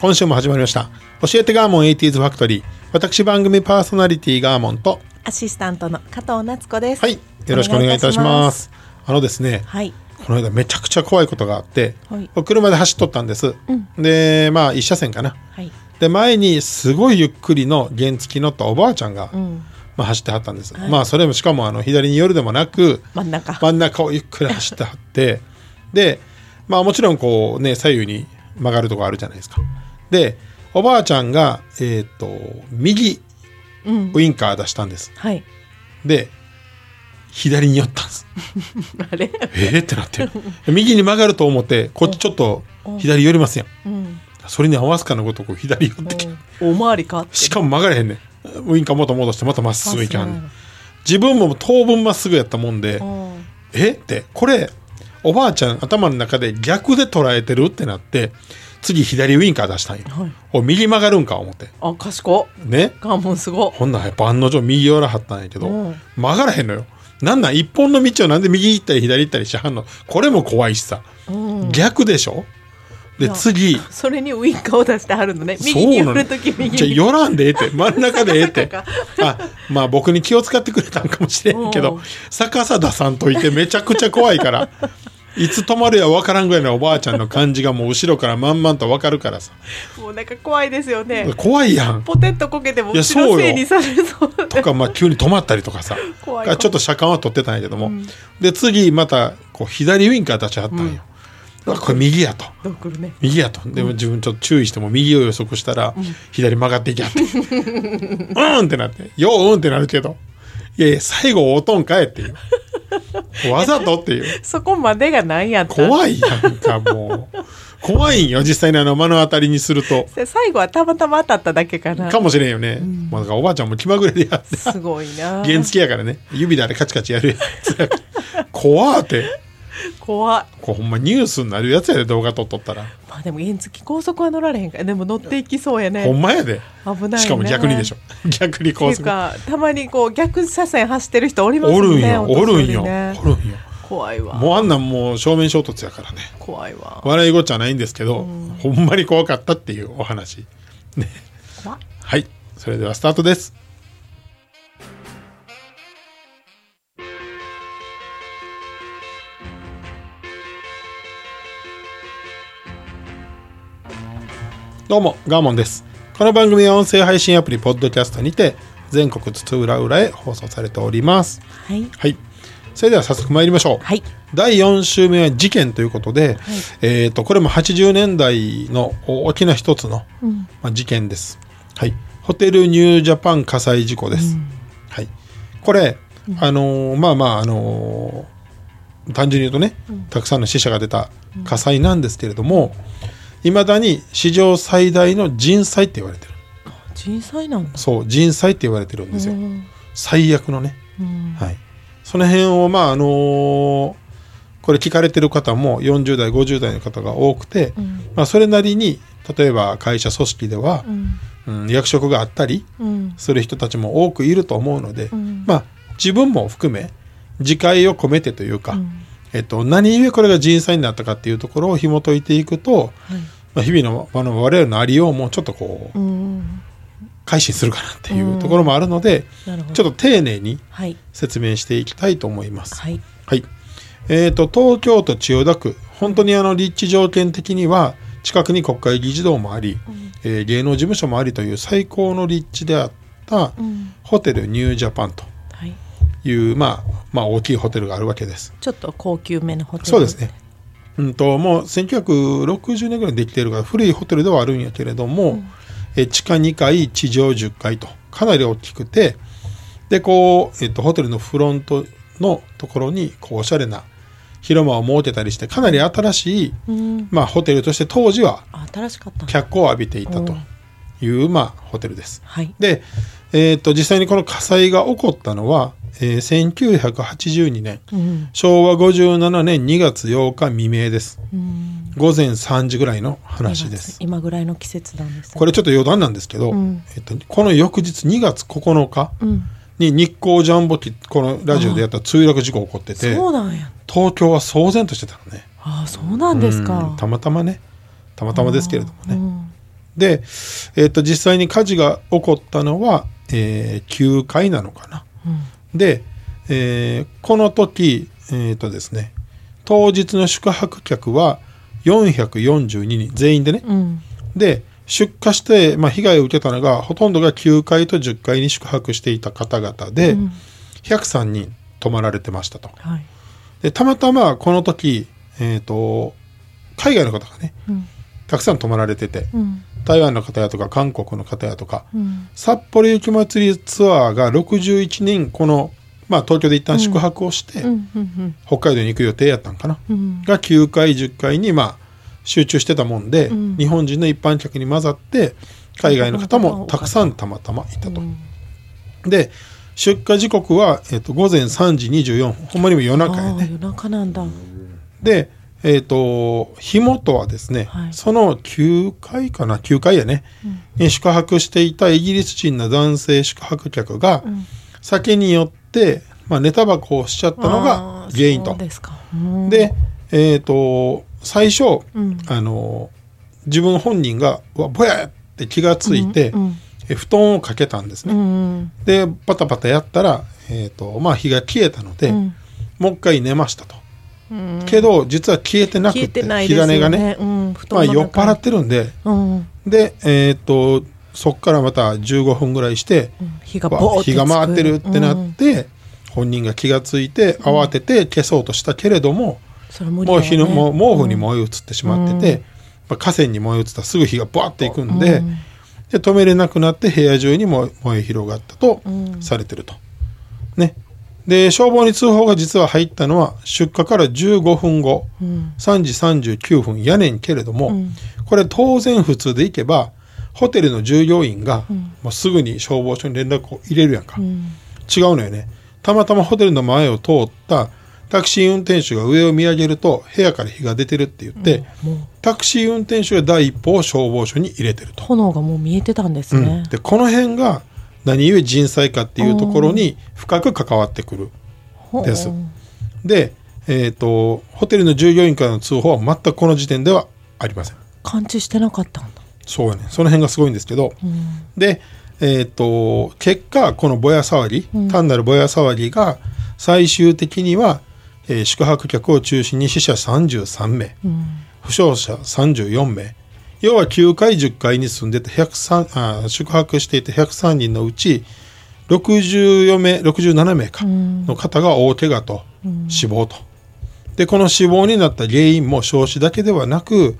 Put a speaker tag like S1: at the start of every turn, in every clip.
S1: 今週も始まりました。教えてガーモン 80s ファクトリー。私番組パーソナリティガーモンと。
S2: アシスタントの加藤夏子です。
S1: はい。よろしくお願いいたします。あのですね、
S2: はい。
S1: この間めちゃくちゃ怖いことがあって、
S2: はい。
S1: 車で走っとったんです、でまあ一車線かな。
S2: はい。
S1: で前にすごいゆっくりの原付き乗ったおばあちゃんが、
S2: うん。
S1: まあ、走ってはったんです、まあそれもしかもあの左に寄るでもなく
S2: 真ん中。
S1: 真ん中をゆっくり走ってはって。でまあもちろんこうね左右に曲がるとこあるじゃないですかでおばあちゃんがえっ、と右
S2: うん。
S1: ウインカー出したんです。
S2: はい。
S1: で左に寄ったんです。
S2: あれ？
S1: えー？ってなって右に曲がると思ってこっちちょっと左寄りますやん。
S2: うん。
S1: それに合わすかのごとく左寄ってきて。
S2: おまわりか。
S1: しかも曲がれへんねん。ウインカー元戻してまたまっすぐ行きはん自分も当分まっすぐやったもんで
S2: うん。
S1: え？って。これおばあちゃん頭の中で逆で捉えてる？ってなって次左ウインカー出したんよ、
S2: はい。
S1: お右曲がるんか思って。
S2: あ、賢っ。
S1: ね。
S2: ガーモンすごっ。
S1: ほんなら案の定右寄らはったんやけど、
S2: うん。
S1: 曲がらへんのよ。なんなん？一本の道をなんで右行ったり左行ったりしはんの？これも怖いしさ、
S2: うん。
S1: 逆でしょ？で次。
S2: それにウインカーを出してはるのね。
S1: そう
S2: 右に寄るとき右に。
S1: じゃあ寄らんでええって。真ん中でええって。あまあ僕に気を使ってくれたんかもしれんけど
S2: うん。
S1: 逆さ出さんといてめちゃくちゃ怖いからいつ止まるや分からんぐらいのおばあちゃんの感じがもう後ろからまんまんと分かるからさ。
S2: もうなんか怖いですよね。
S1: 怖いやん。
S2: ポテッとこけても
S1: いや
S2: 後ろせいにされそう。
S1: とかまあ急に止まったりとかさ。
S2: 怖い
S1: ちょっと車間は取ってたんやけども、で次またこう左ウインカー出しはったんよ、あこれ右やと。
S2: ね。
S1: 右やと。でも自分ちょっと注意しても右を予測したら左曲がっていきやって。うんってなって。よううんってなるけどいやいや最後おとんかえって。い うわざとっていう。
S2: そこまでが何やった。
S1: 怖いやんかもう。怖いんよ実際にあの目の当たりにすると。
S2: 最後はたまたま当たっただけかな。
S1: かもしれんよね、まあ、だからおばあちゃんも気まぐれでやって。
S2: すごいな。
S1: 原付やからね。指であれカチカチやるやつ怖って
S2: 怖い。
S1: こうほんまニュースになるやつやで動画撮っとったら、
S2: まあでも原付高速は乗られへんからでも乗っていきそうやね。
S1: ほんまやで。
S2: 危ないね。
S1: しかも逆にでしょ。逆に高速。
S2: かたまにこう逆車線走ってる人おりますね
S1: るんよ。おるんよ。
S2: お
S1: るんよ。
S2: 怖いわ。
S1: もうあんなんもう正面衝突やからね。
S2: 怖いわ。
S1: 笑いごっちゃないんですけど、ほんまに怖かったっていうお話。ね。はい。それではスタートですどうもガーモンです。この番組は音声配信アプリポッドキャストにて全国津々浦々へ放送されております。
S2: はい。
S1: はい。それでは早速参りましょう。
S2: はい。
S1: 第4週目は事件ということで、えー、とこれも80年代の大きな一つの、まあ、事件です、はい、ホテルニュージャパン火災事故です、はい、これ、あのーまあまああのー単純に言うとね、たくさんの死者が出た火災なんですけれどもいまだに史上最大の人災って言われてる。
S2: 小さいなんだ。
S1: そう人災って言われてるんですよ、
S2: うん
S1: 最悪のね。
S2: うん。
S1: はい、その辺をまああのーこれ聞かれてる方も40代50代の方が多くて、
S2: うん。
S1: まあ、それなりに例えば会社組織では
S2: う、ん。
S1: うん役職があったり
S2: うん。
S1: する人たちも多くいると思うので、
S2: ん。
S1: まあ自分も含め自戒を込めてというか、
S2: うん
S1: えっと、何故これが人災になったかっていうところを紐解いていくと、
S2: はい。
S1: まあ、日々のあの我々のありようもちょっとこう
S2: うん
S1: 改心するかなっていうところもあるので、ちょっと丁寧に
S2: はい。
S1: 説明していきたいと思います。
S2: はい。
S1: はい。えっ、と、東京都千代田区、本当にあの立地条件的には、近くに国会議事堂もあり、えー芸能事務所もありという最高の立地であった、
S2: うん。
S1: ホテルニュージャパンと。
S2: はい
S1: いう、まあ、まあ大きいホテルがあるわけです。
S2: ちょっと高級めのホテル
S1: そうですね。うんと、もう1960年ぐらいにできているから古いホテルではあるんやけれども、え地下2階地上10階とかなり大きくてでこう、えっと、ホテルのフロントのところにこうおしゃれな広間を設けたりしてかなり新しい、
S2: うん
S1: まあ、ホテルとして当時は
S2: あ新しかった
S1: 脚光を浴びていたという、まあ、ホテルです。
S2: はい
S1: で、えっと実際にこの火災が起こったのは、えー1982年
S2: うん
S1: 昭和57年2月8日未明です。
S2: うん。
S1: 午前3時ぐらいの話です。
S2: 今ぐらいの季節なんですね。
S1: これちょっと余談なんですけど、
S2: うん。
S1: えっと、この翌日2月9日
S2: うん。
S1: に日光ジャンボ機このラジオでやった墜落事故起こってて
S2: そうなんや。
S1: 東京は騒然としてたのね。
S2: あそうなんです
S1: うん。
S2: か
S1: たまたまね。たまたまですけれどもね、
S2: うん。
S1: で、えっと実際に火事が起こったのは、えー9階なのかな。
S2: うん
S1: で、えーこの時えっ、とですね当日の宿泊客は442人全員でね。
S2: うん。
S1: で出火して、まあ、被害を受けたのがほとんどが9階と10階に宿泊していた方々で、
S2: うん。
S1: 103人泊まられてましたと。
S2: はい。
S1: でたまたまこの時、えー、と海外の方がね
S2: うん。
S1: たくさん泊まられてて
S2: うん
S1: 台湾の方やとか韓国の方やとか
S2: うん。
S1: 札幌雪まつりツアーが61人この、まあ、東京で一旦宿泊をして、北海道に行く予定やったんかな、
S2: うん。
S1: が9階10階にまあ集中してたもんで、
S2: うん。
S1: 日本人の一般客に混ざって海外の方もたくさんたまたまいたと。
S2: うん。
S1: で出火時刻は、えっと午前3時24分。ほんまにも夜中やね。
S2: 夜中なんだ。
S1: でえっ、と火元はですね、
S2: はい。
S1: その9階かな9階やね、に宿泊していたイギリス人の男性宿泊客が、
S2: ん。
S1: 酒によって、まあ、寝タバコをしちゃったのが原因と。
S2: ですか。うん。
S1: で、えっ、と、最初、
S2: うん。
S1: あの、自分本人が、うわ、ぼやって気がついて、
S2: うん。
S1: え布団をかけたんです
S2: う
S1: ね。
S2: ん。
S1: で、パタパタやったら、えっ、と、まあ、火が消えたので、
S2: うん。
S1: もう一回寝ましたと。
S2: うん
S1: けど、実は消えてなくて、火種がね、まあ、酔っ払ってるんで、
S2: うん。
S1: で、えっ、と、そっからまた15分ぐらいして、
S2: うん火が
S1: 回ってるってな
S2: うん。
S1: って、本人が気がついて慌てて消そうとしたけれども、もう火の、もう毛布に
S2: も
S1: 燃え移ってしまってて、まあ、河川に燃え移ったらすぐ火がバーっていくんで,、
S2: うん。
S1: で止めれなくなって部屋中にも燃え広がったと
S2: うん。
S1: されてると。ね。で消防に通報が実は入ったのは出火から15分後、
S2: うん。
S1: 3時39分やねんけれども、
S2: うん。
S1: これ当然普通で行けばホテルの従業員が
S2: ん。
S1: もうすぐに消防署に連絡を入れるやんか、
S2: うん。
S1: 違うのよね。たまたまホテルの前を通ったタクシー運転手が上を見上げると部屋から火が出てるって言って、
S2: もう。
S1: タクシー運転手が第一歩を消防署に入れてると、
S2: 炎がもう見えてたんです
S1: うん。
S2: ね
S1: でこの辺が何故人災かっていうところに深く関わってくる。です。で、えー、とホテルの従業員からの通報は全くこの時点ではありません。
S2: 感知してなかったんだ。
S1: そうやねその辺がすごいんですけど、
S2: うん。
S1: で、えっ、と、結果、このぼや騒ぎ、
S2: うん。
S1: 単なるぼや騒ぎが、最終的には、えー宿泊客を中心に死者33名、
S2: うん。
S1: 負傷者34名、要は9階、10階に住んでて103あ、宿泊していて103人のうち、64名、67名か、
S2: うん
S1: の方が大怪我と
S2: うん
S1: 死亡と。で、この死亡になった原因も焼死だけではなく、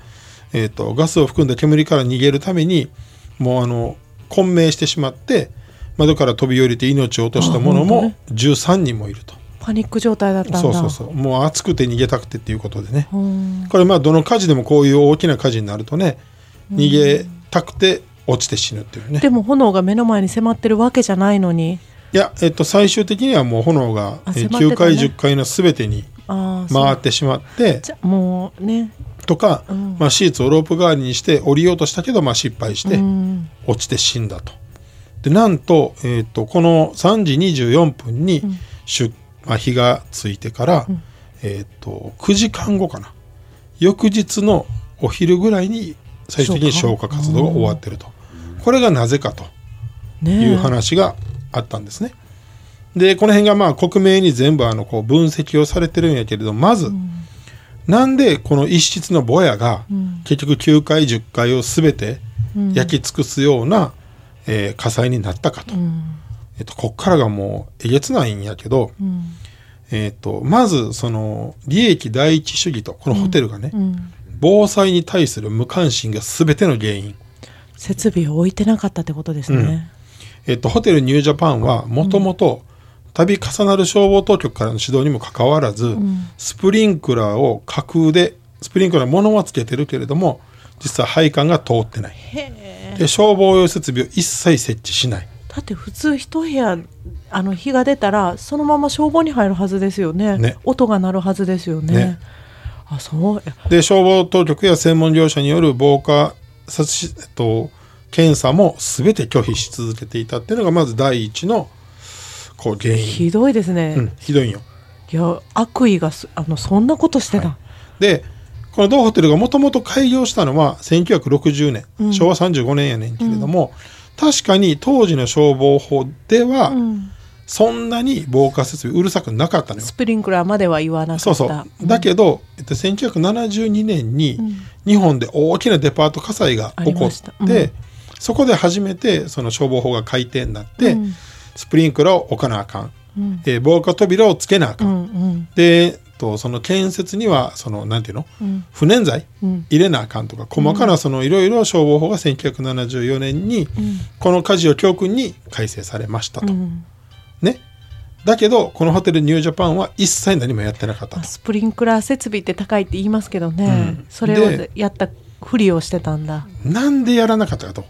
S1: えっ、と、ガスを含んだ煙から逃げるために、もうあの、混迷してしまって、窓から飛び降りて命を落とした者も
S2: あ本当ね
S1: 13人もいると。
S2: パニック状態だったんだ。
S1: そうそうそう。もう暑くて逃げたくてっていうことでね。
S2: うん。
S1: これまあどの火事でもこういう大きな火事になるとね、逃げたくて落ちて死ぬっていうね。
S2: でも炎が目の前に迫ってるわけじゃないのに。
S1: いや、えっと、最終的にはもう炎が、
S2: あ
S1: えー
S2: 迫ってたね。
S1: 9階、10階の全てに回ってしまって、
S2: じゃもうね。
S1: とか、
S2: うん。
S1: まあ、シーツをロープ代わりにして降りようとしたけど、まあ、失敗して
S2: うん。
S1: 落ちて死んだと。でなんと,、えー、とこの3時24分に
S2: ん。
S1: 出、まあ、火がついてから、
S2: うん。
S1: えー、と9時間後かな。翌日のお昼ぐらいに最終的に消火活動。が終わってると。これがなぜかと
S2: ね
S1: いう話があったんですね。でこの辺がまあ克明に全部あのこう分析をされてるんやけれどまず、
S2: うん。
S1: なんでこの一室のぼやが
S2: うん。
S1: 結局9階10階を全て
S2: うん。
S1: 焼き尽くすような、えー火災になったかと、
S2: うん
S1: えっと、こっからがもうえげつないんやけど、
S2: うん。
S1: えっと、まずその利益第一主義とこのホテルがね、
S2: うん。
S1: 防災に対する無関心が全ての原因。
S2: 設備を置いてなかったってことですね。
S1: えっと、ホテルニュージャパンはもともと度重なる消防当局からの指導にもかかわらず、スプリンクラーを架空でスプリンクラー物はつけてるけれども実は配管が通ってない。で消防用設備を一切設置しない
S2: だって普通一部屋あの火が出たらそのまま消防に入るはずですよね。
S1: ね。
S2: 音が鳴るはずですよね。
S1: ね。
S2: あそう。
S1: で消防当局や専門業者による防火殺し、えっと、検査も全て拒否し続けていたっていうのがまず第一のこう原因、
S2: ひどいですね、
S1: うん、ひどいんよ。
S2: いや悪意がすあのそんなことしてた、
S1: でこの同ホテルがもともと開業したのは1960年、
S2: うん。
S1: 昭和35年やねんけれども、確かに当時の消防法では、
S2: うん。
S1: そんなに防火設備うるさくなかったのよ。
S2: ス。プリンクラーまでは言わなかった。
S1: そうそう。だけど、えっと、1972年に日本で大きなデパート火災が起こっ
S2: ありました。う
S1: て
S2: ん、
S1: そこで初めてその消防法が改定になって、
S2: うん。
S1: スプリンクラーを置かなあかん。
S2: うん。
S1: えー防火扉をつけなあか。
S2: うんんうん。
S1: で、と、その建設には、その、なんていうの？
S2: うん。
S1: 不燃剤
S2: うん。
S1: 入れなあかんとか、細かなそのいろいろ消防法が1974年に、
S2: うん。
S1: この火事を教訓に改正されましたと。
S2: うん。
S1: ね。だけど、このホテルニュージャパンは一切何もやってなかった
S2: スプリンクラー設備って高いって言いますけどね、
S1: うん。
S2: それを
S1: で
S2: やったふりをしてたんだ、
S1: なんでやらなかったかと。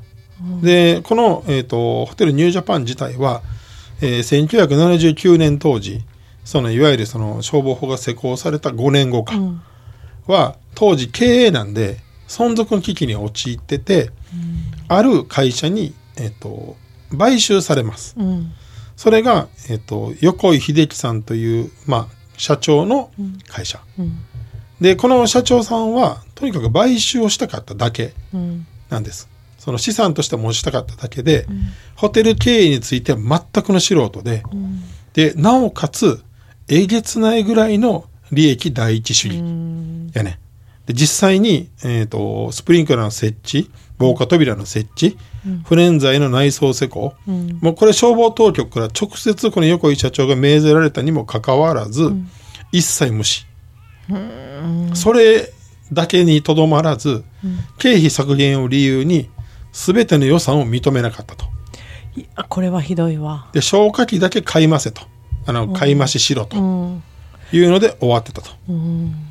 S1: で、この、えっ、と、ホテルニュージャパン自体は、えー1979年当時、そのいわゆるその消防法が施行された5年後か
S2: うん。
S1: は、当時経営なんで存続の危機に陥ってて、ある会社に、えっ、と、買収されます。
S2: うん。
S1: それが、えっ、と、横井秀樹さんという、まあ、社長の会社。
S2: うん。
S1: で、この社長さんは、とにかく買収をしたかっただけ
S2: うん。
S1: なんです。その資産として持ちたかっただけで、ホテル経営については全くの素人で、
S2: うん。
S1: で、なおかつ、えげつないぐらいの利益第一主義
S2: うん。
S1: やね。で、実際に、えっ、と、スプリンクラーの設置、防火扉の設置、不燃剤の内装施工、
S2: うん。
S1: もうこれ消防当局から直接この横井社長が命ぜられたにもかかわらず、一切無視。それだけにとどまらず、経費削減を理由に全ての予算を認めなかったと。
S2: いやこれはひどいわ。
S1: で、消火器だけ買いませと。あの、買い増ししろと
S2: うん
S1: いうので終わってたと。
S2: うん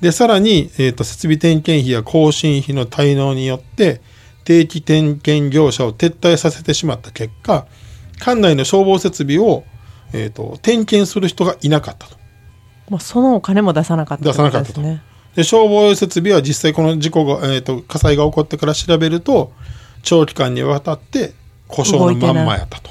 S1: で、さらに、えっ、と、設備点検費や更新費の滞納によって、定期点検業者を撤退させてしまった結果、館内の消防設備を、えっ、と、点検する人がいなかったと。
S2: まあ、そのお金も出さなかった
S1: 出さなかったと
S2: で
S1: 消防設備は実際この事故が、えっ、と、火災が起こってから調べると、長期間にわたって故障のまんまやったと。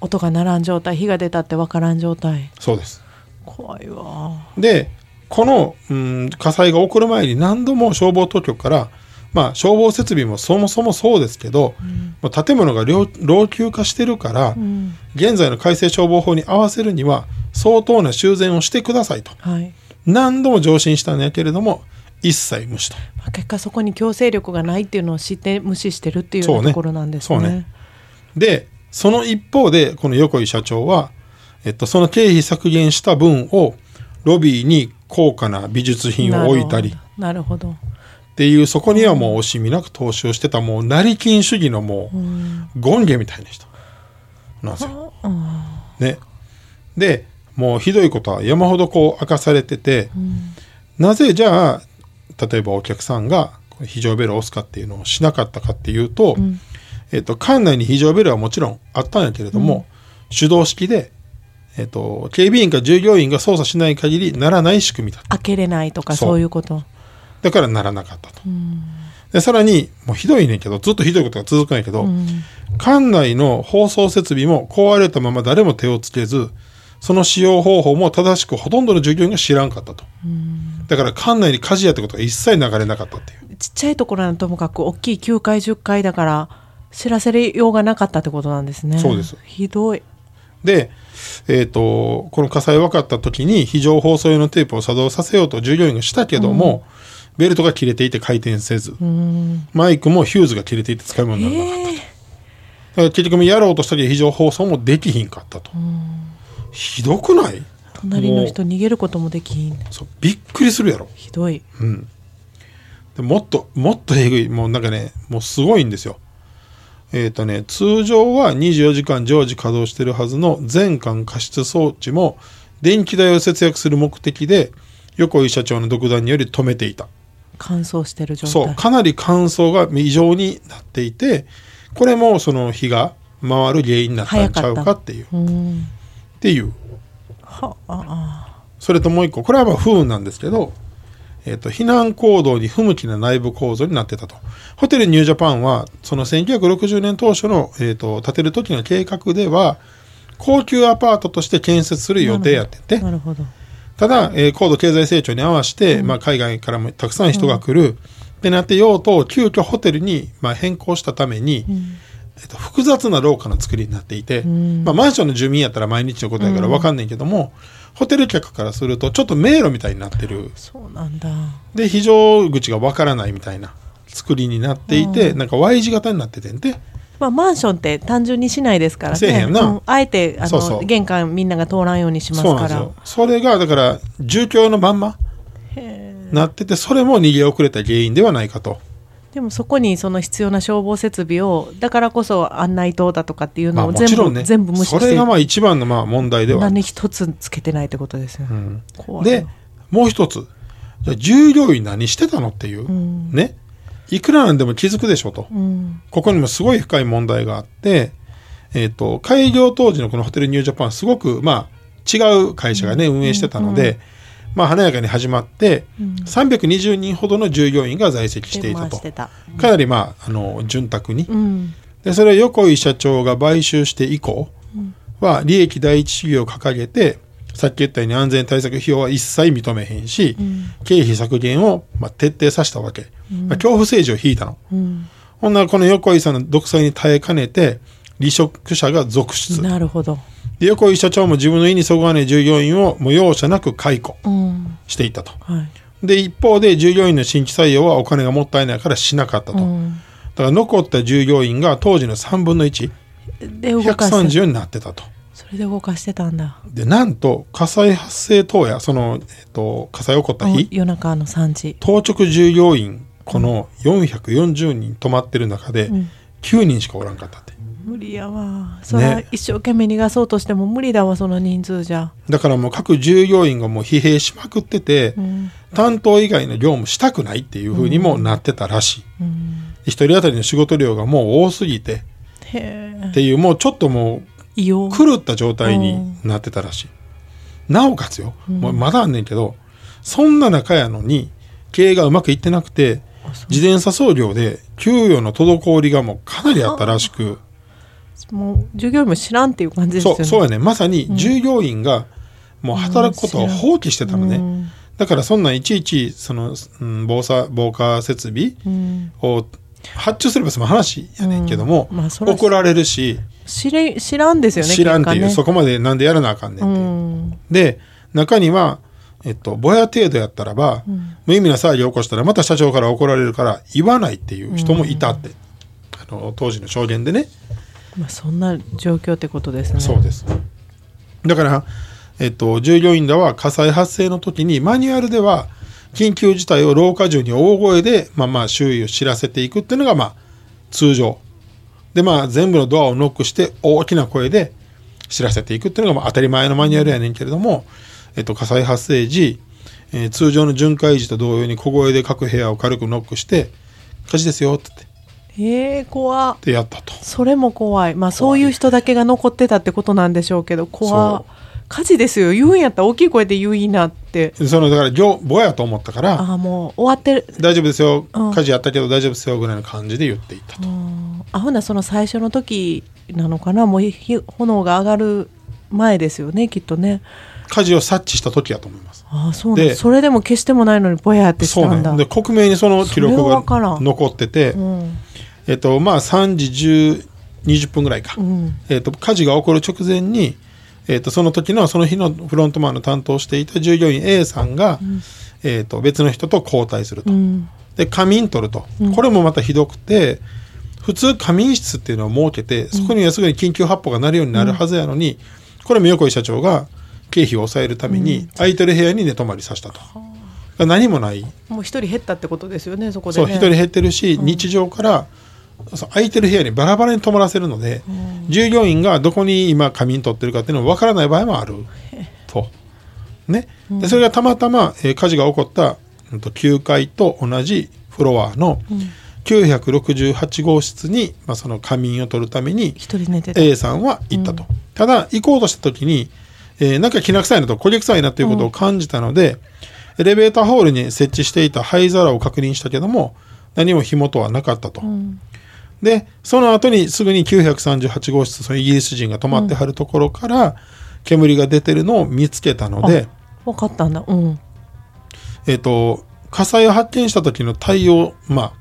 S2: 音が鳴らん状態火が出たってわからん状態。
S1: そうです。
S2: 怖いわ。
S1: で、この、うん、火災が起こる前に何度も消防当局から、まあ、消防設備もそもそもそうですけど、まあ建物が老老朽化してるから、
S2: うん。
S1: 現在の改正消防法に合わせるには相当な修繕をしてくださいと。
S2: はい、
S1: 何度も上申したんやけれども一切無視と。
S2: まあ、結果そこに強制力がないっていうのを知って無視してるっていうところなんですね。
S1: そうね。でその一方でこの横井社長は、えっと、その経費削減した分をロビーに高価な美術品を置いたり
S2: なるほど。
S1: っていうそこにはもう惜しみなく投資をしてたもう成金主義のもう権下みたいな人。なんですよ。ね、でもうひどいことは山ほどこう明かされてて、なぜじゃあ例えばお客さんが非常ベルを押すかっていうのをしなかったかっていうと、えっと館内に非常ベルはもちろんあったんやけれども、手動式で、えっと警備員か従業員が操作しない限りならない仕組みだった。
S2: 開けれないとか
S1: そう。
S2: いうこと？
S1: だからならなかったと。でさらにもうひどいねんけどずっとひどいことが続くんやけど、館内の放送設備も壊れたまま誰も手をつけずその使用方法も正しくほとんどの従業員が知らんかったと。だから館内に火事やってことが一切流れなかったっていう。
S2: ちっちゃいところはともかく大きい9階10階だから知らせようがなかったってことなんですね
S1: そうです
S2: ひどい
S1: で、えっ、と、この火災分かった時に非常放送用のテープを作動させようと従業員がしたけども、ベルトが切れていて回転せず、マイクもヒューズが切れていて使い物にならなかった。だから結局やろうとしたけど非常放送もできひんかったと。ひどくない？
S2: 隣の人逃げることもできひん
S1: そうびっくりするやろ。
S2: ひどい
S1: でもっと、もっとえぐい。もうなんかね、もうすごいんですよ。えっ、とね、通常は24時間常時稼働してるはずの全館加湿装置も電気代を節約する目的で横井社長の独断により止めていた。
S2: 乾燥してる状態
S1: そう、かなり乾燥が異常になっていて、これもその火が回る原因になったんちゃうかっていう。
S2: うん
S1: っていう。
S2: はあ
S1: それともう一個、これはまあ不運なんですけど、えっ、と、避難行動に不向きな内部構造になってたと。ホテルニュージャパンは、その1960年当初の、えっ、と、建てる時の計画では、高級アパートとして建設する予定やってて、
S2: なるほど。
S1: ただ、えー高度経済成長に合わせて、まあ、海外からもたくさん人が来る、ってなって用途を急遽ホテルに、まあ、変更したために、えっと、複雑な廊下の作りになっていて、まあ、マンションの住民やったら毎日のことやから分かんないけども、ホテル客からするとちょっと迷路みたいになってる。
S2: そうなんだ。
S1: で非常口が分からないみたいな作りになっていて、なんか Y 字型になっててんで
S2: まあマンションって単純にしないですからね。うん。あえてあの玄関みんなが通らんようにしますから。
S1: それがだから住居のまんまなっててそれも逃げ遅れた原因ではないかと。
S2: でもそこにその必要な消防設備をだからこそ案内灯だとかっていう
S1: まあ
S2: のを全部,、
S1: もちろんね。
S2: 全部無視して。
S1: それがまあ一番のまあ問題では
S2: 何一つつけてないってことですよ、
S1: うん。でもう一つ。じゃあ従業員何してたのっていう、
S2: ん。
S1: ね。いくらなんでも気づくでしょと、
S2: うん。
S1: ここにもすごい深い問題があって、えっと開業当時のこのホテルニュージャパンすごくまあ違う会社がね、運営してたので、まあ華やかに始まって、320人ほどの従業員が在籍していたと。かなりまああの潤沢に、
S2: うん。
S1: でそれを横井社長が買収して以降は利益第一主義を掲げてさっき言ったように安全対策費用は一切認めへんし、経費削減をまあ徹底させたわけ、まあ、恐怖政治を引いたの、
S2: うん。
S1: ほんならこの横井さんの独裁に耐えかねて離職者が続出。
S2: なるほど、
S1: で横井社長も自分の意にそぐわない従業員をもう容赦なく解雇
S2: うん。
S1: していったと。
S2: はい。
S1: で一方で従業員の新規採用はお金がもったいないからしなかったと、
S2: うん、
S1: だから残った従業員が当時の3分の1
S2: で動かして。
S1: 130になってたと。
S2: それで動かしてたんだ。
S1: で、なんと、火災発生当夜、その、えっと、火災起こった日、
S2: 夜中の3時。
S1: 当直従業員、この440人泊まってる中で、
S2: ん
S1: 9人しかおらんかったって。
S2: 無理やわ。それは一生懸命逃がそうとしても無理だわその人数じゃ、
S1: だからもう各従業員がもう疲弊しまくってて、
S2: うん。
S1: 担当以外の業務したくないっていう風にもなってたらしい。
S2: うん、
S1: 一人当たりの仕事量がもう多すぎて、っていう、もうちょっともう狂った状態になってたらしい。なおかつよ、もうまだあんねんけど、そんな中やのに、経営がうまくいってなくて、自転車操業で給与の滞りがもうかなりあったらしく、
S2: もう従業員も知らんっていう感じですよね。
S1: そう、そうやね。まさに従業員がもう働くことを放棄してたのね。
S2: うん。
S1: だからそんなんいちいち、その、うん、防災、防火設備
S2: うん。
S1: を発注すればその話やねんけども、
S2: うん。まあ
S1: 怒られるし、
S2: 知れ知らんですよね
S1: 知らんっていう、
S2: ね。
S1: そこまでなんでやらなあかんねんってで、中には、えっと、ぼや程度やったらば、無意味な騒ぎを起こしたらまた社長から怒られるから言わないっていう人もいたって、あの当時の証言でね。
S2: まあ、そんな状況ってことですね
S1: そうです。だから、えっと、従業員らは火災発生の時にマニュアルでは緊急事態を廊下中に大声で、まあまあ周囲を知らせていくっていうのがまあ通常。でまあ全部のドアをノックして大きな声で知らせていくっていうのがまあ当たり前のマニュアルやねんけれども、えっと、火災発生時、えー通常の巡回時と同様に小声で各部屋を軽くノックして「火事ですよ」って言って。
S2: えー、怖っ。
S1: でやったと。
S2: それも怖い。まあそういう人だけが残ってたってことなんでしょうけど怖火事ですよ。言うんやったら大きい声で言ういいなって。
S1: そのだから業ぼやと思ったから
S2: ああもう終わってる。
S1: 大丈夫ですよ。
S2: うん。
S1: 火事やったけど大丈夫ですよぐらいの感じで言っていったと。
S2: あほなその最初の時なのかな。もうひ炎が上がる前ですよねきっとね
S1: 火事を察知した時やと思います。
S2: ああそう
S1: で
S2: それでも消してもないのにぼやってし
S1: そう
S2: たんだ
S1: ね。で、克明にその記録が
S2: ん
S1: 残ってて、
S2: うん
S1: えっと、まあ3時10、20分ぐらいか。
S2: うん
S1: えっと、火事が起こる直前に、えっと、その時の、その日のフロントマンの担当していた従業員 A さんが、えっと、別の人と交代すると。
S2: うん
S1: で、仮眠取ると。これもまたひどくて、普通仮眠室っていうのを設けて、そこにはすぐに緊急発砲が鳴るようになるはずやのに、これも横井社長が経費を抑えるために、空いてる部屋に寝泊まりさせたと。何もない。
S2: もう一人減ったってことですよねそこで
S1: そう、
S2: ね
S1: 一人減ってるし、日常から、空いてる部屋にバラバラに泊まらせるので、従業員がどこに今仮眠取ってるかっていうのは分からない場合もある。と。ね、でそれがたまたま、えー火事が起こった、うんと9階と同じフロアの968号室に、まあ、その仮眠を取るために A さんは行ったと、ただ行こうとした時に、えーなんかきな臭いなと焦げ臭いなということを感じたので、エレベーターホールに設置していた灰皿を確認したけども何も火元はなかったと、でその後にすぐに938号室そのイギリス人が泊まってはるところから煙が出てるのを見つけたので、
S2: 分かったんだ。うん。
S1: えっ、と火災を発見した時の対応まあ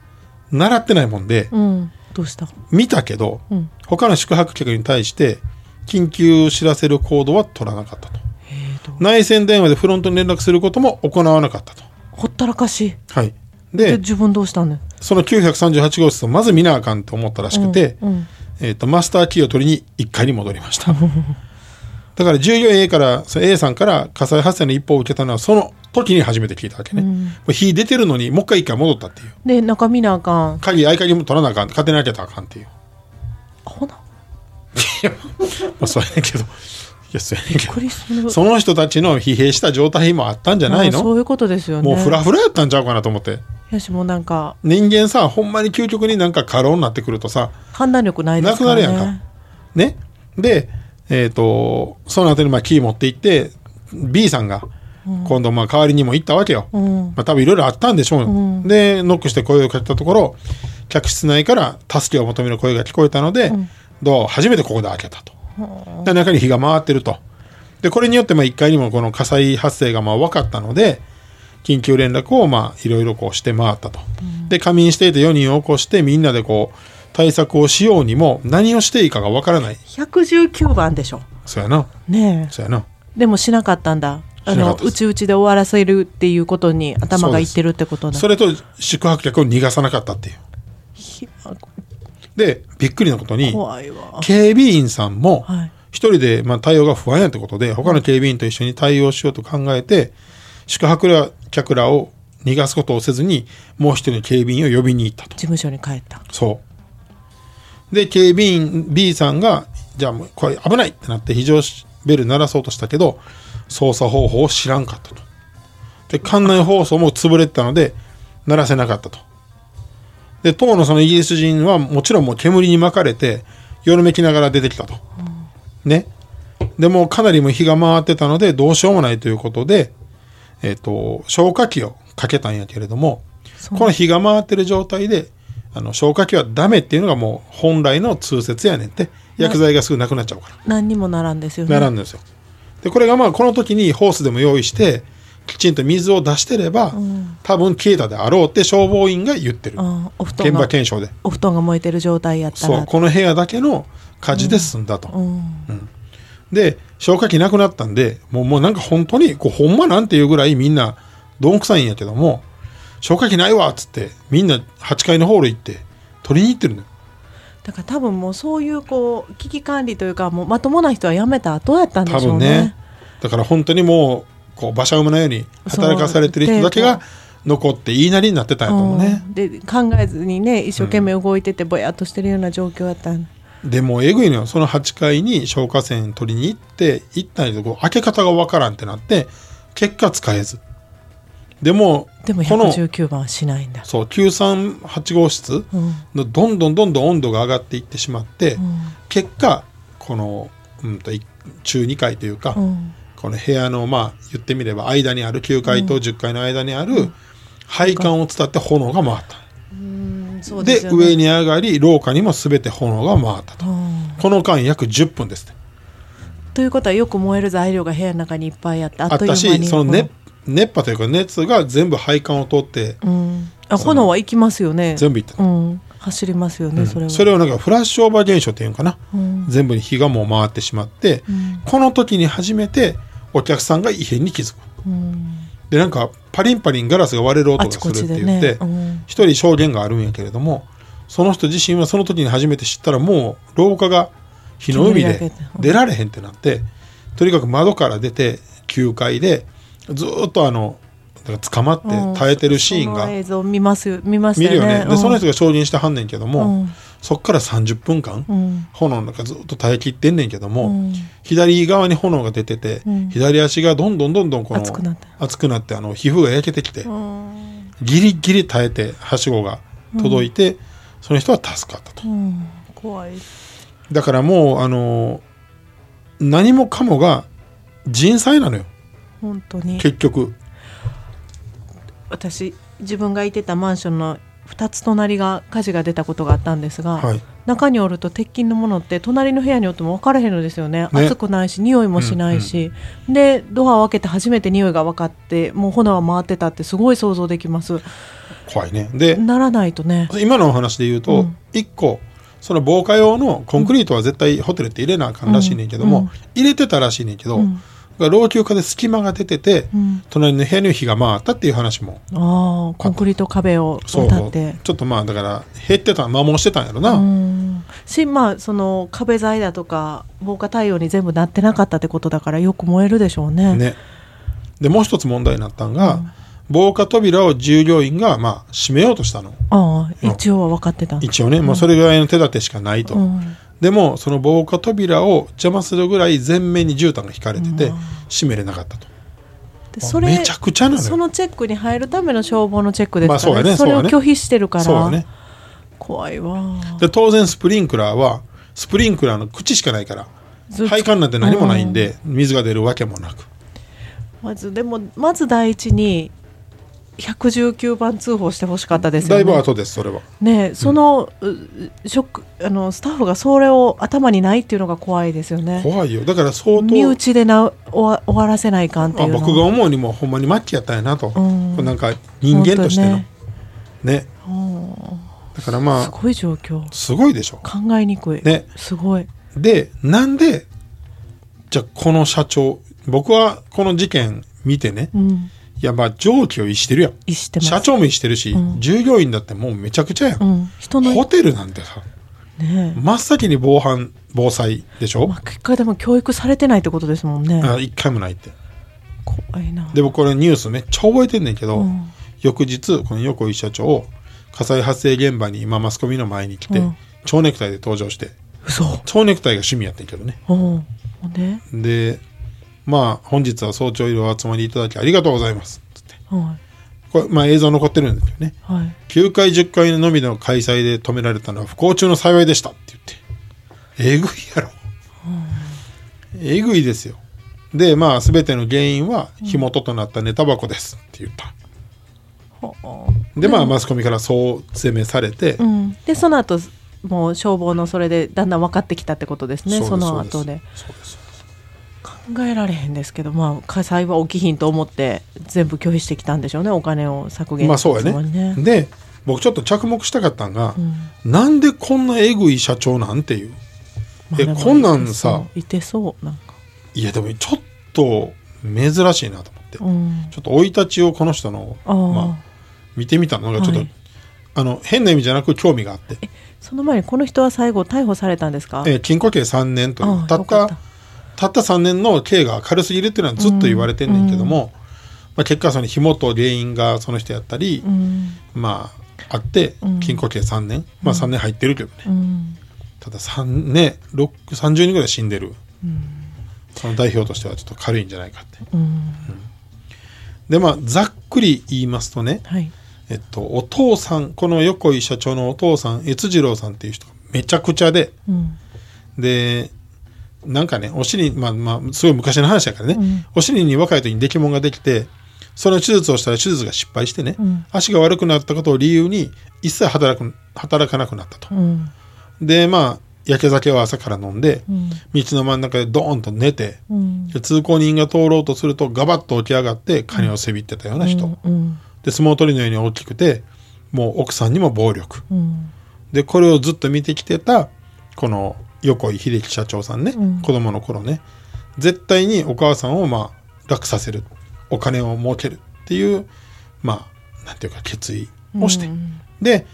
S1: 習ってないもんで、
S2: うん。どうした？
S1: 見たけど、
S2: うん。
S1: 他の宿泊客に対して緊急知らせる行動は取らなかったと。内線電話でフロントに連絡することも行わなかったと。
S2: ほったらかし。
S1: はい。
S2: で
S1: で
S2: 自分どうしたんだよ
S1: その938号室をまず見なあかんと思ったらしくて、
S2: うんうん。
S1: えー、とマスターキーを取りに1階に戻りました。だから従業員 A から A さんから火災発生の一報を受けたのはその時に初めて聞いたわけね、もう火出てるのにもう一回一回戻ったっていう。
S2: で中見なあかん。
S1: 鍵合鍵も取らなあかん。勝手に開けたらあかんっていう。
S2: ほな
S1: まあそうやねんけど。いやそうやねんけど。
S2: クリスの
S1: その人たちの疲弊した状態もあったんじゃないの？
S2: あそういうことですよね。
S1: もうフラフラやったんちゃうかなと思って。
S2: やしもうなんか
S1: 人間さほんまに究極になんか過労になってくるとさ
S2: 判断力ないで
S1: なくなるやんか。ね？でえっ、とその後にまあキー持って行って B さんが今度まあ代わりにも行ったわけよ、
S2: うん。
S1: まあ多分いろいろあったんでしょうよ、
S2: うん。
S1: でノックして声をかけたところ客室内から助けを求める声が聞こえたので、ドアを初めてここで開けたと、で中に火が回ってると。でこれによってまあ1階にもこの火災発生がまあ分かったので緊急連絡をまあいろいろこうして回ったと、で仮眠していて4人を起こしてみんなでこう対策をしようにも何をしていいかが分からない。
S2: 119番でしょ。
S1: そうやな。
S2: ね
S1: そうやな。
S2: えでもしなかったんだ。あのうちうちで終わらせるっていうことに頭がいってるってことだ。
S1: それと宿泊客を逃がさなかったっていう。
S2: ひ
S1: でびっくりなことに警備員さんも
S2: はい。
S1: 一人でまあ対応が不安やってことで他の警備員と一緒に対応しようと考えて宿泊客らを逃がすことをせずにもう一人の警備員を呼びに行ったと。
S2: 事務所に帰った。
S1: そう。で警備員 B さんがじゃあもうこれ危ないってなって非常ベル鳴らそうとしたけど操作方法を知らんかったと。で館内放送も潰れてたので鳴らせなかったとで当のそのイギリス人はもちろんもう煙に巻かれてよろめきながら出てきたと、ね。でもかなりもう火が回ってたのでどうしようもないということでえっ、と消火器をかけたんやけれどもこの火が回ってる状態であの消火器はダメっていうのがもう本来の通説やねんって薬剤がすぐなくなっちゃうから。
S2: 何にもならんですよね。
S1: ならんのですよ。でこれがまあこの時にホースでも用意してきちんと水を出してれば、多分消えたであろうって消防員が言ってる。
S2: あお布団
S1: 現場
S2: が
S1: 検証で。
S2: お布団が燃えてる状態やったら。
S1: そう。この部屋だけの火事で済んだと、
S2: うん。
S1: で消火器なくなったんでもうもうなんか本当にこうほんまなんていうぐらいみんなどんくさいんやけども消火器ないわっつってみんな8階のホール行って取りに行ってるのよ。
S2: だから多分もうそういうこう危機管理というかもうまともな人は辞めた後やったんで
S1: 多
S2: しょうね。
S1: 分ね。だから本当にもうこう馬車馬のように働かされてる人だけが残って言いなりになってたんやと思うね、
S2: うん。で考えずにね一生懸命動いててぼやっとしてるような状況やったん。
S1: でもうえぐいのよ。その8階に消火栓取りに行って行ったんやけど開け方がわからんってなって結果使えず。でも
S2: でも
S1: この
S2: 119番はしないんだ。
S1: そう938号室
S2: うん。
S1: のどんどんどんどん温度が上がっていってしまって、
S2: うん。
S1: 結果この、うん、とい中2階というか、
S2: うん
S1: この部屋のまあ言ってみれば間にある9階と10階の間にある配管を伝って炎が回った、
S2: うん
S1: で
S2: ね。
S1: 上に上がり廊下にも全て炎が回ったと、
S2: うん。
S1: この間約10分ですね
S2: ということはよく燃える材料が部屋の中にいっぱいあってあ
S1: あったしその熱熱波というか熱が全部配管を通って
S2: うん。あ炎は行きますよね。
S1: 全部いった、
S2: うん。走りますよね、それは。
S1: それをなんかフラッシュオーバー現象っていうのかな、
S2: うん。
S1: 全部に火がもう回ってしまって、
S2: うん。
S1: この時に初めてお客さんが異変に気づく。
S2: うん。
S1: でなんかパリンパリンガラスが割れる音がするって言って一人証言があるんやけれどもその人自身はその時に初めて知ったらもう廊下が火の海で出られへんってなってとにかく窓から出て9階でずーっとあの捕まって耐えてるシーンが
S2: 見ますよ見ましたよね。
S1: 見るよね。で
S2: うん。
S1: その人が証言してはんねんけども、
S2: うん
S1: そっから30分間、
S2: うん。
S1: 炎の中ずっと耐え切ってんねんけども、
S2: うん。
S1: 左側に炎が出てて、
S2: うん。
S1: 左足がどんどんどんどんこの
S2: 熱くなって。
S1: 熱くなってあの皮膚が焼けてきて、
S2: うん。
S1: ギリギリ耐えてはしごが届いて、その人は助かったと。
S2: うん。怖い。
S1: だからもうあの何もかもが人災なのよ。
S2: 本当に。
S1: 結局。
S2: 私自分がいてたマンションの2つ隣が火事が出たことがあったんですが、
S1: はい。
S2: 中におると鉄筋のものって隣の部屋におっても分からへんのですよね。
S1: ね。
S2: 暑くないし匂いもしないし、でドアを開けて初めて匂いが分かってもう炎は回ってたってすごい想像できます。
S1: 怖いね。で
S2: ならないとね。
S1: 今のお話で言うと、
S2: うん。
S1: 一個その防火用のコンクリートは絶対ホテルって入れなあかんらしいねんけども、
S2: うん。
S1: 入れてたらしいねんけど、
S2: うん
S1: 老朽化で隙間が出てて、
S2: うん。
S1: 隣の部屋に火が回ったっていう話も。
S2: ああコンクリート壁を
S1: そう
S2: 渡って。
S1: ちょっとまあだから減ってた摩耗してたんやろな、
S2: うん。しまあその壁材だとか防火対応に全部なってなかったってことだからよく燃えるでしょうね。
S1: ね。でもう一つ問題になったんが、
S2: うん。
S1: 防火扉を従業員がまあ閉めようとしたの。
S2: ああ一応は分かってた。
S1: 一応ね、もうそれぐらいの手立てしかないと、
S2: うん
S1: でもその防火扉を邪魔するぐらい全面に絨毯が引かれてて、
S2: うん。
S1: 閉めれなかったと。
S2: でそれ
S1: めちゃくちゃなのよ。
S2: そのチェックに入るための消防のチェックですから、
S1: まあそうやね
S2: それを拒否してるから。
S1: ね。
S2: 怖いわ。
S1: で当然スプリンクラーはスプリンクラーの口しかないから配管なんて何もないんで、水が出るわけもなく。
S2: まずでもまず第一に119番通報してほしかったですよね。
S1: だいぶ後ですそれは。
S2: ねその、うショックあのスタッフがそれを頭にないっていうのが怖いですよね。
S1: 怖いよ。だから相当
S2: 身内でな終わ終わらせないかんっていうの。
S1: あ僕が思うにもほんまに末期やったんやなと、
S2: うん。
S1: なんか人間としての。
S2: 本
S1: ね。
S2: 当うん
S1: だからますあ
S2: ごい状況。
S1: すごいでしょ。
S2: 考えにくい、
S1: ね。
S2: すごい。
S1: でなんでじゃあこの社長僕はこの事件見てね。
S2: うん
S1: いやまあ常軌を逸してるやん。
S2: 意してます。
S1: 社長も逸してるし、
S2: うん。
S1: 従業員だってもうめちゃくちゃやん、
S2: うん。人の
S1: ホテルなんてさ
S2: ね
S1: 真っ先に防犯防災でしょ、
S2: まあ、結果でも教育されてないってことですもんね。
S1: あ一回もないって。
S2: 怖いな。
S1: で僕これニュースめっちゃ覚えてんねんけど、
S2: うん。
S1: 翌日この横井社長火災発生現場に今マスコミの前に来て、
S2: うん。
S1: 蝶ネクタイで登場して
S2: 嘘。
S1: 蝶ネクタイが趣味やってんけどね。
S2: うん。ほんで？
S1: でまあ本日は早朝医療お集まりいただきありがとうございます。つって。
S2: はい。
S1: これまあ映像残ってるんですよね。
S2: はい。
S1: 9回10回のみの開催で止められたのは不幸中の幸いでしたって言って。えぐいやろ、えぐいですよ。でまあ全ての原因は火元となった寝タバコですって言った、
S2: は
S1: でまあマスコミからそう責めされて、
S2: あうん。でその後もう消防のそれでだんだん分かってきたってことですね。その後で。
S1: そうです
S2: 考えられへんですけどまあ火災は起きひんと思って全部拒否してきたんでしょうねお金を削減
S1: まあそうや
S2: するつもり
S1: ね。で僕ちょっと着目したかったんが、
S2: うん。
S1: なんでこんなえぐい社長なんていう。え
S2: まあでも
S1: こんなんさ
S2: いてそうなんか。
S1: いやでもちょっと珍しいなと思って、
S2: うん。
S1: ちょっと生い立ちをこの人のまあ見てみたのがちょっと、
S2: はい。
S1: あの変な意味じゃなく興味があって、
S2: その前にこの人は最後逮捕されたんですか？
S1: えー禁錮刑3年という。たった
S2: た
S1: たった3年の刑が軽すぎるっていうのはずっと言われてんねんけども、まあ、結果その火元原因がその人やったり、
S2: うん。
S1: まああって
S2: うん。
S1: 禁錮刑3年、まあ3年入ってるけどね、
S2: うん。
S1: ただ3ね6 30人ぐらい死んでる、その代表としてはちょっと軽いんじゃないかって。
S2: うん。
S1: でまあざっくり言いますとね、
S2: はい。
S1: えっと、お父さんこの横井社長のお父さん越次郎さんっていう人がめちゃくちゃで
S2: うん。
S1: でなんかねお尻まあまあすごい昔の話やからね、
S2: うん。
S1: お尻に若い時に出来物ができてその手術をしたら手術が失敗してね、
S2: うん。
S1: 足が悪くなったことを理由に一切働く働かなくなったと、
S2: うん。
S1: でまあ焼け酒を朝から飲んで、
S2: うん。
S1: 道の真ん中でドーンと寝て通行人が通ろうとするとガバッと起き上がって金をせびってたような人、
S2: うん。
S1: で相撲取りのように大きくてもう奥さんにも暴力。
S2: うん。
S1: でこれをずっと見てきてたこの横井秀樹社長さんね、
S2: うん。
S1: 子供の頃ね。絶対にお母さんをまあ楽させるお金を儲けるっていうまあなんていうか決意をして、
S2: うん。
S1: で、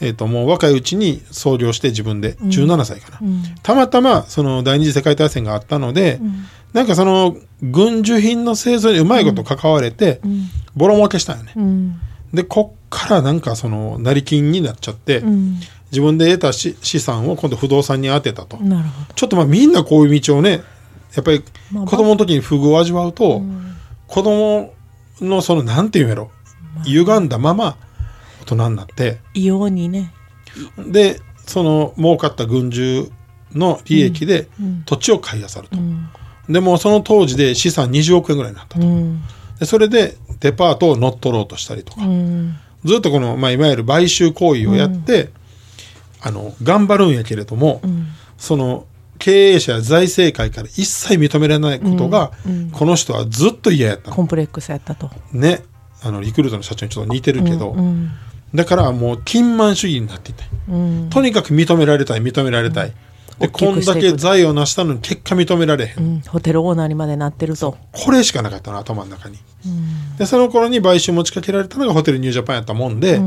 S1: えー、ともう若いうちに創業して自分で17歳かな、
S2: うん。
S1: たまたまその第二次世界大戦があったので、
S2: ん。
S1: なんかその軍需品の製造にうまいこと関われて、
S2: うん。
S1: ボロ儲けしたんよね、
S2: うん。
S1: でこっからなんかその成金になっちゃって、
S2: うん
S1: 自分で得たし資産を今度不動産に当てたと。
S2: なるほど。
S1: ちょっとまあみんなこういう道をね、やっぱり
S2: まあ
S1: 子供の時に不遇を味わうと、子供のそのなんていうんやろ、歪んだまま大人になって、
S2: 異様にね。
S1: で、その儲かった軍需の利益で土地を買い漁ると。
S2: うん。
S1: でもその当時で資産20億円ぐらいになったと。
S2: うん。
S1: でそれでデパートを乗っ取ろうとしたりとか、
S2: うん。
S1: ずっとこの、まあ、いわゆる買収行為をやって、あの頑張るんやけれども、
S2: ん。
S1: その経営者や財政界から一切認められないことが、この人はずっと嫌やった。の
S2: コンプレックスやったと。
S1: ね。あのリクルートの社長にちょっと似てるけど、
S2: うん
S1: だからもう金満主義になっていて
S2: うん。
S1: とにかく認められたい認められたい、でこんだけ財を成したのに結果認められへん、
S2: うん。ホテルオーナーにまでなってると。
S1: これしかなかったの頭の中に、でその頃に買収持ちかけられたのがホテルニュージャパンやったもんで、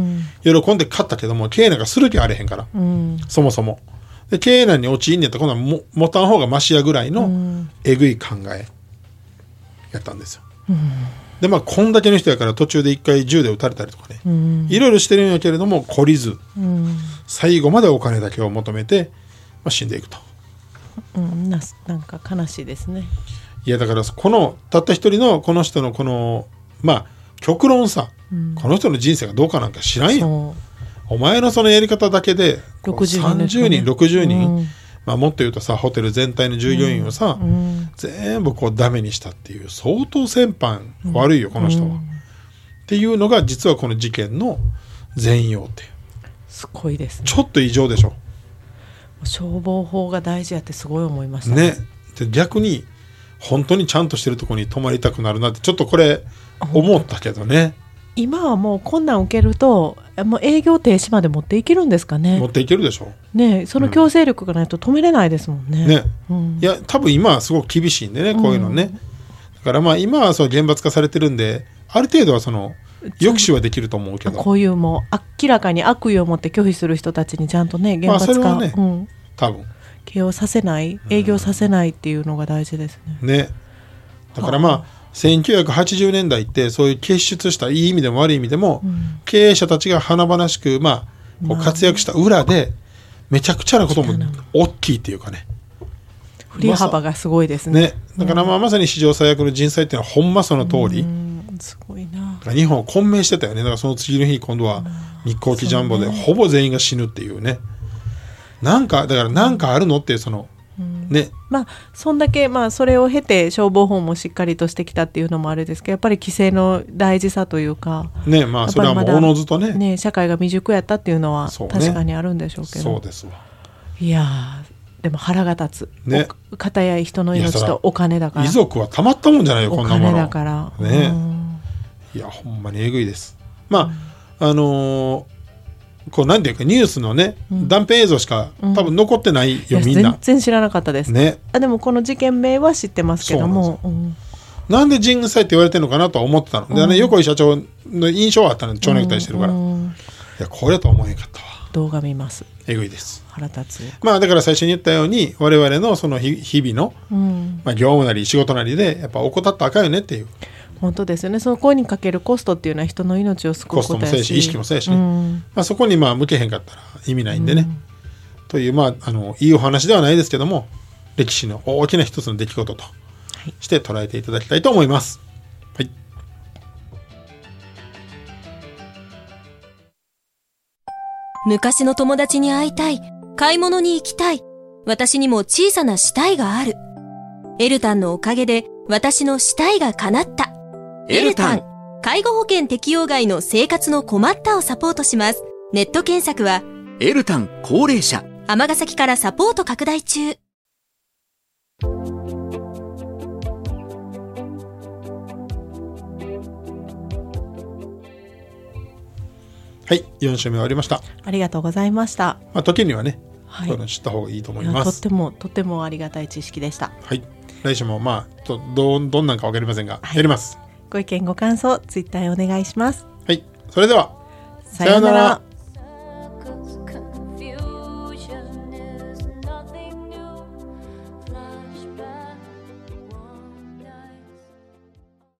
S1: 喜んで買ったけども経営なんかする気あれへんから、
S2: うん。
S1: そもそも。で経営難に陥んねんやったら今度はも持たん方がマシやぐらいのえぐい考えやったんですよ、でまあこんだけの人やから途中で一回銃で撃たれたりとかね、
S2: うん。
S1: いろいろしてるんやけれども懲りず
S2: うん。
S1: 最後までお金だけを求めて、まあ、死んでいくと。
S2: うんななんか悲しいですね。
S1: いやだからこのたった一人のこの人のこのまあ極論さ、この人の人生がどうかなんか知らんよ。お前のそのやり方だけでこう
S2: 60人です
S1: 30
S2: ね
S1: 人60人、
S2: うん。
S1: まあ、もっと言うとさホテル全体の従業員をさ、
S2: うん。
S1: 全部こうダメにしたっていう相当先般悪いよこの人は、っていうのが実はこの事件の全容って
S2: すごいですね。
S1: ちょっと異常でしょ
S2: 消防法が大事やってすごい思いました
S1: ね。で逆に本当にちゃんとしてるところに泊まりたくなるなってちょっとこれ思ったけどね。
S2: 今はもうこんなん受けるともう営業停止まで持っていけるんですか
S1: 持
S2: ね
S1: っていけるでしょ。
S2: ねその強制力がないと止めれないですもんね。
S1: ね。
S2: うん。
S1: いや多分今はすごく厳しいんでねこういうのね、だからまあ今はそう厳罰化されてるんである程度はその抑止はできると思うけど。
S2: こういうもう明らかに悪意を持って拒否する人たちにちゃんとね厳
S1: まあ
S2: 罰化、
S1: それはね
S2: うん、
S1: 多分。
S2: 起用させない営業させないっていうのが大事ですね、
S1: ね。だからまあ1980年代ってそういう結出したいい意味でも悪い意味でも、経営者たちが華々しくまあこう活躍した裏でめちゃくちゃなことも大きいっていうかね。
S2: 振り幅がすごいですね。
S1: ね。だからまあまさに史上最悪の人災っていうのはほんまその通り、
S2: うんすごいな。
S1: だから日本を混迷してたよね。だからその次の日今度は日航機ジャンボでほぼ全員が死ぬっていうね。なんかだからなんかあるのっていうその、ね。
S2: まあそんだけまあそれを経て消防法もしっかりとしてきたっていうのもあれですけどやっぱり規制の大事さというか
S1: ねまあそれはもうおのずとね。
S2: ね社会が未熟やったっていうのは確かにあるんでしょうけど。
S1: そうですわ。
S2: いやーでも腹が立つ、
S1: ね。
S2: お片や人の命とお金だから。
S1: 遺族はたまったもんじゃないよこ
S2: お
S1: んなもの。
S2: 金だから。
S1: ね。
S2: うん
S1: いやほんまにえぐいです。まあ、あのーこうなんていうかニュースのね、断片映像しか多分残ってないよ、みんな。
S2: 全然知らなかったです、
S1: ね。
S2: あでもこの事件名は知ってますけども。うん
S1: なんで人災って言われてるのかなとは思ってたの。で、ね、横井社長の印象はあったの蝶ネクタイしてるから、い
S2: うん
S1: やこれとは思えへんかったわ。
S2: 動画見ます。
S1: えぐいです。
S2: 腹立つ。
S1: まあだから最初に言ったように我々のその日日々の、
S2: うん。
S1: まあ、業務なり仕事なりでやっぱ怠ったらあかんよねっていう
S2: 本当ですよねそこにかけるコストっていうのは人の命を救う
S1: コス
S2: ことやし
S1: トもそうやし意識もそうやしね、
S2: うん
S1: まあ、そこにまあ向けへんかったら意味ないんでね、というまああのいいお話ではないですけども歴史の大きな一つの出来事として捉えていただきたいと思います。はい、
S3: 昔の友達に会いたい。買い物に行きたい。私にも小さな死体がある。エルタンのおかげで私の死体が叶った。
S4: エルタン
S3: 介護保険適用外の生活の困ったをサポートします。ネット検索は
S4: エルタン高齢者
S3: 尼崎からサポート拡大中。
S1: はい、4週目終わりました。
S2: ありがとうございました
S1: まあ、時にはね、
S2: はい
S1: こういうの知った方がいいと思います。
S2: とってもとってもありがたい知識でした
S1: はい、来週もまあとどうどんなんかわかりませんが、
S2: はい
S1: やります。
S2: ご意見ご感想ツイッターへお願いします
S1: はい、それでは。
S2: さようなら